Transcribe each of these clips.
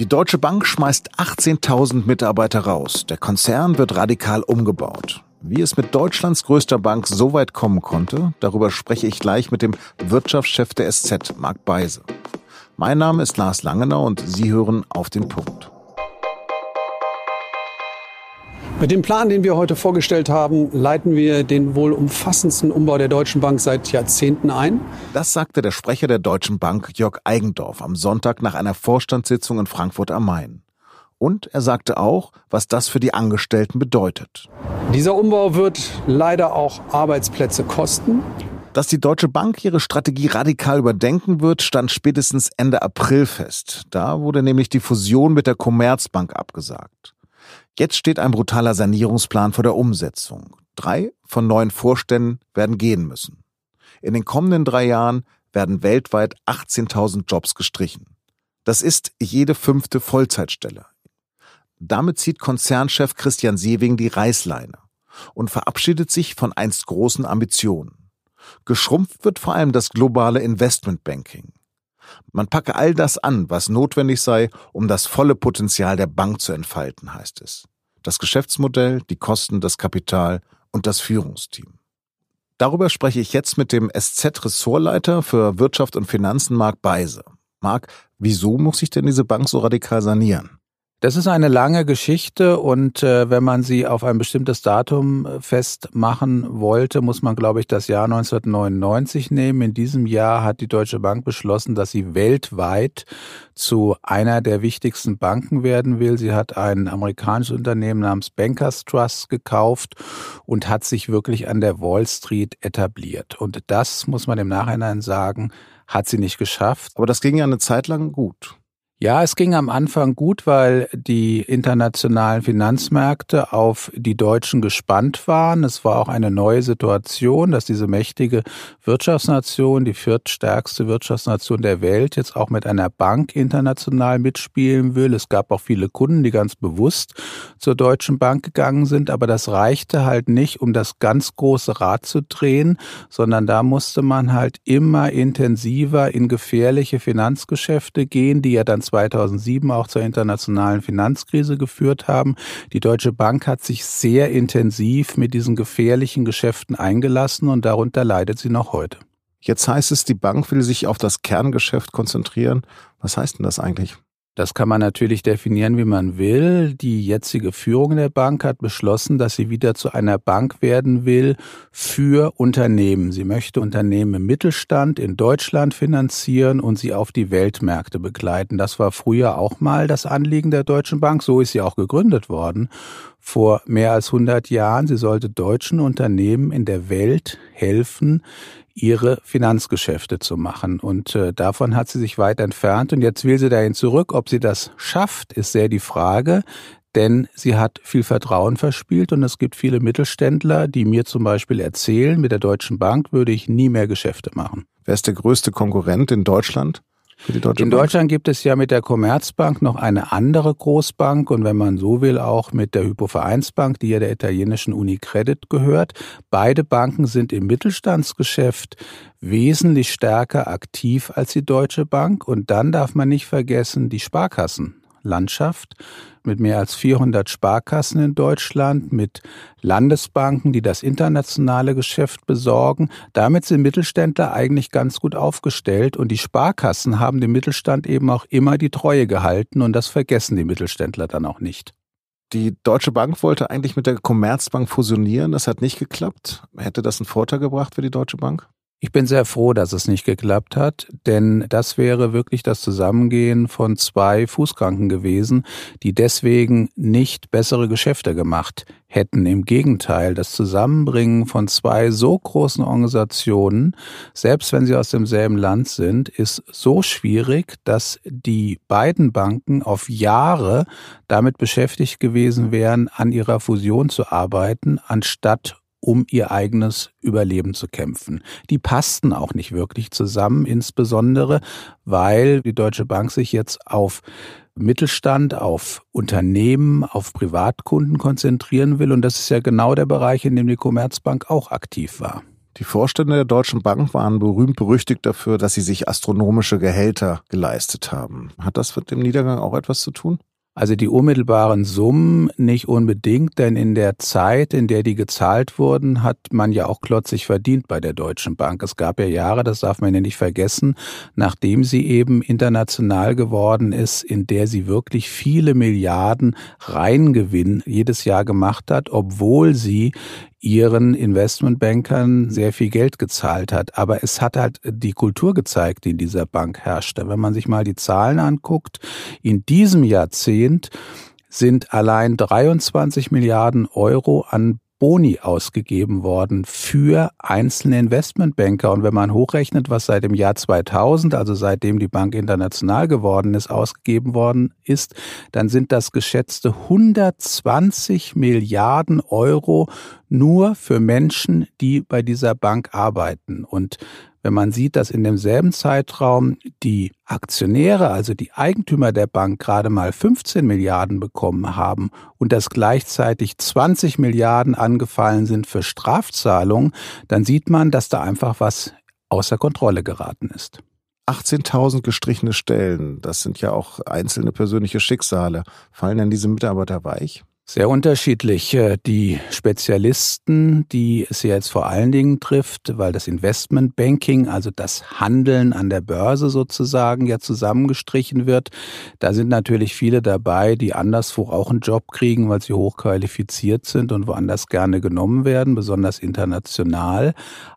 Die Deutsche Bank schmeißt 18.000 Mitarbeiter raus. Der Konzern wird radikal umgebaut. Wie es mit Deutschlands größter Bank so weit kommen konnte, darüber spreche ich gleich mit dem Wirtschaftschef der SZ, Marc Beise. Mein Name ist Lars Langenau und Sie hören auf den Punkt. Mit dem Plan, den wir heute vorgestellt haben, leiten wir den wohl umfassendsten Umbau der Deutschen Bank seit Jahrzehnten ein. Das sagte der Sprecher der Deutschen Bank, Jörg Eigendorf, am Sonntag nach einer Vorstandssitzung in Frankfurt am Main. Und er sagte auch, was das für die Angestellten bedeutet. Dieser Umbau wird leider auch Arbeitsplätze kosten. Dass die Deutsche Bank ihre Strategie radikal überdenken wird, stand spätestens Ende April fest. Da wurde nämlich die Fusion mit der Commerzbank abgesagt. Jetzt steht ein brutaler Sanierungsplan vor der Umsetzung. Drei von neun Vorständen werden gehen müssen. In den kommenden drei Jahren werden weltweit 18.000 Jobs gestrichen. Das ist jede fünfte Vollzeitstelle. Damit zieht Konzernchef Christian Sewing die Reißleine und verabschiedet sich von einst großen Ambitionen. Geschrumpft wird vor allem das globale Investmentbanking. Man packe all das an, was notwendig sei, um das volle Potenzial der Bank zu entfalten, heißt es. Das Geschäftsmodell, die Kosten, das Kapital und das Führungsteam. Darüber spreche ich jetzt mit dem SZ-Ressortleiter für Wirtschaft und Finanzen, Marc Beise. Marc, wieso muss sich denn diese Bank so radikal sanieren? Das ist eine lange Geschichte und äh, wenn man sie auf ein bestimmtes Datum äh, festmachen wollte, muss man, glaube ich, das Jahr 1999 nehmen. In diesem Jahr hat die Deutsche Bank beschlossen, dass sie weltweit zu einer der wichtigsten Banken werden will. Sie hat ein amerikanisches Unternehmen namens Bankers Trust gekauft und hat sich wirklich an der Wall Street etabliert. Und das, muss man im Nachhinein sagen, hat sie nicht geschafft. Aber das ging ja eine Zeit lang gut. Ja, es ging am Anfang gut, weil die internationalen Finanzmärkte auf die Deutschen gespannt waren. Es war auch eine neue Situation, dass diese mächtige Wirtschaftsnation, die viertstärkste Wirtschaftsnation der Welt, jetzt auch mit einer Bank international mitspielen will. Es gab auch viele Kunden, die ganz bewusst zur Deutschen Bank gegangen sind, aber das reichte halt nicht, um das ganz große Rad zu drehen, sondern da musste man halt immer intensiver in gefährliche Finanzgeschäfte gehen, die ja dann 2007 auch zur internationalen Finanzkrise geführt haben. Die Deutsche Bank hat sich sehr intensiv mit diesen gefährlichen Geschäften eingelassen und darunter leidet sie noch heute. Jetzt heißt es, die Bank will sich auf das Kerngeschäft konzentrieren. Was heißt denn das eigentlich? Das kann man natürlich definieren, wie man will. Die jetzige Führung der Bank hat beschlossen, dass sie wieder zu einer Bank werden will für Unternehmen. Sie möchte Unternehmen im Mittelstand in Deutschland finanzieren und sie auf die Weltmärkte begleiten. Das war früher auch mal das Anliegen der Deutschen Bank. So ist sie auch gegründet worden vor mehr als 100 Jahren. Sie sollte deutschen Unternehmen in der Welt helfen, ihre Finanzgeschäfte zu machen. Und äh, davon hat sie sich weit entfernt. Und jetzt will sie dahin zurück. Ob sie das schafft, ist sehr die Frage. Denn sie hat viel Vertrauen verspielt und es gibt viele Mittelständler, die mir zum Beispiel erzählen, mit der Deutschen Bank würde ich nie mehr Geschäfte machen. Wer ist der größte Konkurrent in Deutschland? In Bank? Deutschland gibt es ja mit der Commerzbank noch eine andere Großbank und wenn man so will auch mit der Hypovereinsbank, die ja der italienischen Unicredit gehört. Beide Banken sind im Mittelstandsgeschäft wesentlich stärker aktiv als die Deutsche Bank und dann darf man nicht vergessen die Sparkassen. Landschaft mit mehr als 400 Sparkassen in Deutschland, mit Landesbanken, die das internationale Geschäft besorgen. Damit sind Mittelständler eigentlich ganz gut aufgestellt und die Sparkassen haben dem Mittelstand eben auch immer die Treue gehalten und das vergessen die Mittelständler dann auch nicht. Die Deutsche Bank wollte eigentlich mit der Commerzbank fusionieren. Das hat nicht geklappt. Hätte das einen Vorteil gebracht für die Deutsche Bank? Ich bin sehr froh, dass es nicht geklappt hat, denn das wäre wirklich das Zusammengehen von zwei Fußkranken gewesen, die deswegen nicht bessere Geschäfte gemacht hätten. Im Gegenteil, das Zusammenbringen von zwei so großen Organisationen, selbst wenn sie aus demselben Land sind, ist so schwierig, dass die beiden Banken auf Jahre damit beschäftigt gewesen wären, an ihrer Fusion zu arbeiten, anstatt um ihr eigenes Überleben zu kämpfen. Die passten auch nicht wirklich zusammen, insbesondere weil die Deutsche Bank sich jetzt auf Mittelstand, auf Unternehmen, auf Privatkunden konzentrieren will. Und das ist ja genau der Bereich, in dem die Commerzbank auch aktiv war. Die Vorstände der Deutschen Bank waren berühmt berüchtigt dafür, dass sie sich astronomische Gehälter geleistet haben. Hat das mit dem Niedergang auch etwas zu tun? Also die unmittelbaren Summen nicht unbedingt, denn in der Zeit, in der die gezahlt wurden, hat man ja auch klotzig verdient bei der Deutschen Bank. Es gab ja Jahre, das darf man ja nicht vergessen, nachdem sie eben international geworden ist, in der sie wirklich viele Milliarden Reingewinn jedes Jahr gemacht hat, obwohl sie ihren Investmentbankern sehr viel Geld gezahlt hat. Aber es hat halt die Kultur gezeigt, die in dieser Bank herrschte. Wenn man sich mal die Zahlen anguckt, in diesem Jahrzehnt sind allein 23 Milliarden Euro an Boni ausgegeben worden für einzelne Investmentbanker. Und wenn man hochrechnet, was seit dem Jahr 2000, also seitdem die Bank international geworden ist, ausgegeben worden ist, dann sind das geschätzte 120 Milliarden Euro nur für Menschen, die bei dieser Bank arbeiten. Und wenn man sieht, dass in demselben Zeitraum die Aktionäre, also die Eigentümer der Bank, gerade mal 15 Milliarden bekommen haben und dass gleichzeitig 20 Milliarden angefallen sind für Strafzahlungen, dann sieht man, dass da einfach was außer Kontrolle geraten ist. 18.000 gestrichene Stellen, das sind ja auch einzelne persönliche Schicksale. Fallen denn diese Mitarbeiter weich? Sehr unterschiedlich. Äh, die Spezialisten, die es jetzt vor allen Dingen trifft, weil das Investmentbanking, also das Handeln an der Börse sozusagen ja zusammengestrichen wird, da sind natürlich viele dabei, die anderswo auch einen Job kriegen, weil sie hochqualifiziert sind und woanders gerne genommen werden, besonders international.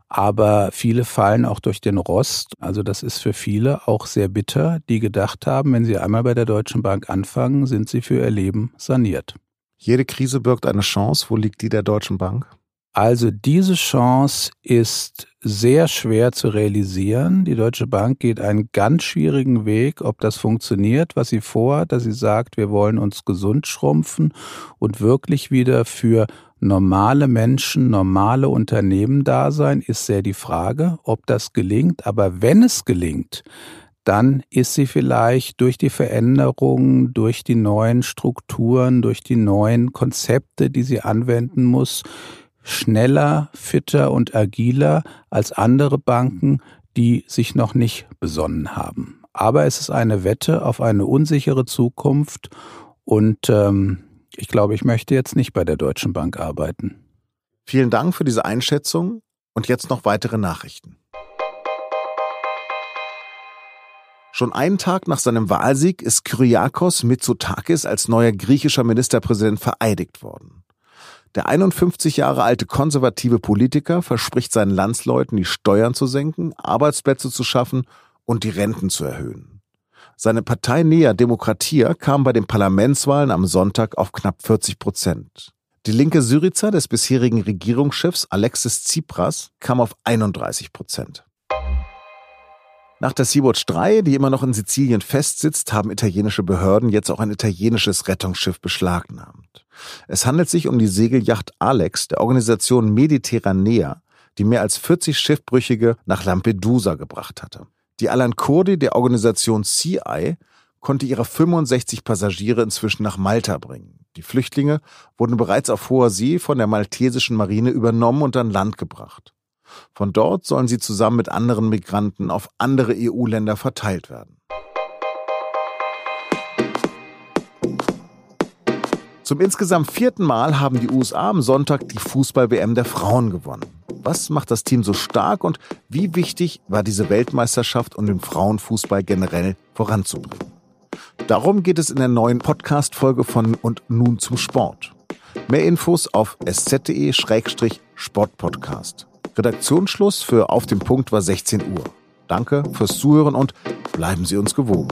Aber viele fallen auch durch den Rost. Also das ist für viele auch sehr bitter, die gedacht haben, wenn sie einmal bei der Deutschen Bank anfangen, sind sie für ihr Leben saniert. Jede Krise birgt eine Chance. Wo liegt die der Deutschen Bank? Also diese Chance ist sehr schwer zu realisieren. Die Deutsche Bank geht einen ganz schwierigen Weg, ob das funktioniert, was sie vorhat, dass sie sagt, wir wollen uns gesund schrumpfen und wirklich wieder für normale Menschen, normale Unternehmen da sein, ist sehr die Frage, ob das gelingt. Aber wenn es gelingt, dann ist sie vielleicht durch die Veränderungen, durch die neuen Strukturen, durch die neuen Konzepte, die sie anwenden muss, schneller, fitter und agiler als andere Banken, die sich noch nicht besonnen haben. Aber es ist eine Wette auf eine unsichere Zukunft und ähm, ich glaube, ich möchte jetzt nicht bei der Deutschen Bank arbeiten. Vielen Dank für diese Einschätzung und jetzt noch weitere Nachrichten. Schon einen Tag nach seinem Wahlsieg ist Kyriakos Mitsotakis als neuer griechischer Ministerpräsident vereidigt worden. Der 51 Jahre alte konservative Politiker verspricht seinen Landsleuten, die Steuern zu senken, Arbeitsplätze zu schaffen und die Renten zu erhöhen. Seine Partei Nea Demokratia kam bei den Parlamentswahlen am Sonntag auf knapp 40 Prozent. Die linke Syriza des bisherigen Regierungschefs Alexis Tsipras kam auf 31 Prozent. Nach der Sea-Watch 3, die immer noch in Sizilien festsitzt, haben italienische Behörden jetzt auch ein italienisches Rettungsschiff beschlagnahmt. Es handelt sich um die Segelyacht Alex der Organisation Mediterranea, die mehr als 40 Schiffbrüchige nach Lampedusa gebracht hatte. Die Alan Kurdi der Organisation Sea Eye konnte ihre 65 Passagiere inzwischen nach Malta bringen. Die Flüchtlinge wurden bereits auf hoher See von der maltesischen Marine übernommen und an Land gebracht. Von dort sollen sie zusammen mit anderen Migranten auf andere EU-Länder verteilt werden. Zum insgesamt vierten Mal haben die USA am Sonntag die Fußball-WM der Frauen gewonnen. Was macht das Team so stark und wie wichtig war diese Weltmeisterschaft, um den Frauenfußball generell voranzubringen? Darum geht es in der neuen Podcast-Folge von Und nun zum Sport. Mehr Infos auf sz.de-sportpodcast. Redaktionsschluss für Auf dem Punkt war 16 Uhr. Danke fürs Zuhören und bleiben Sie uns gewogen.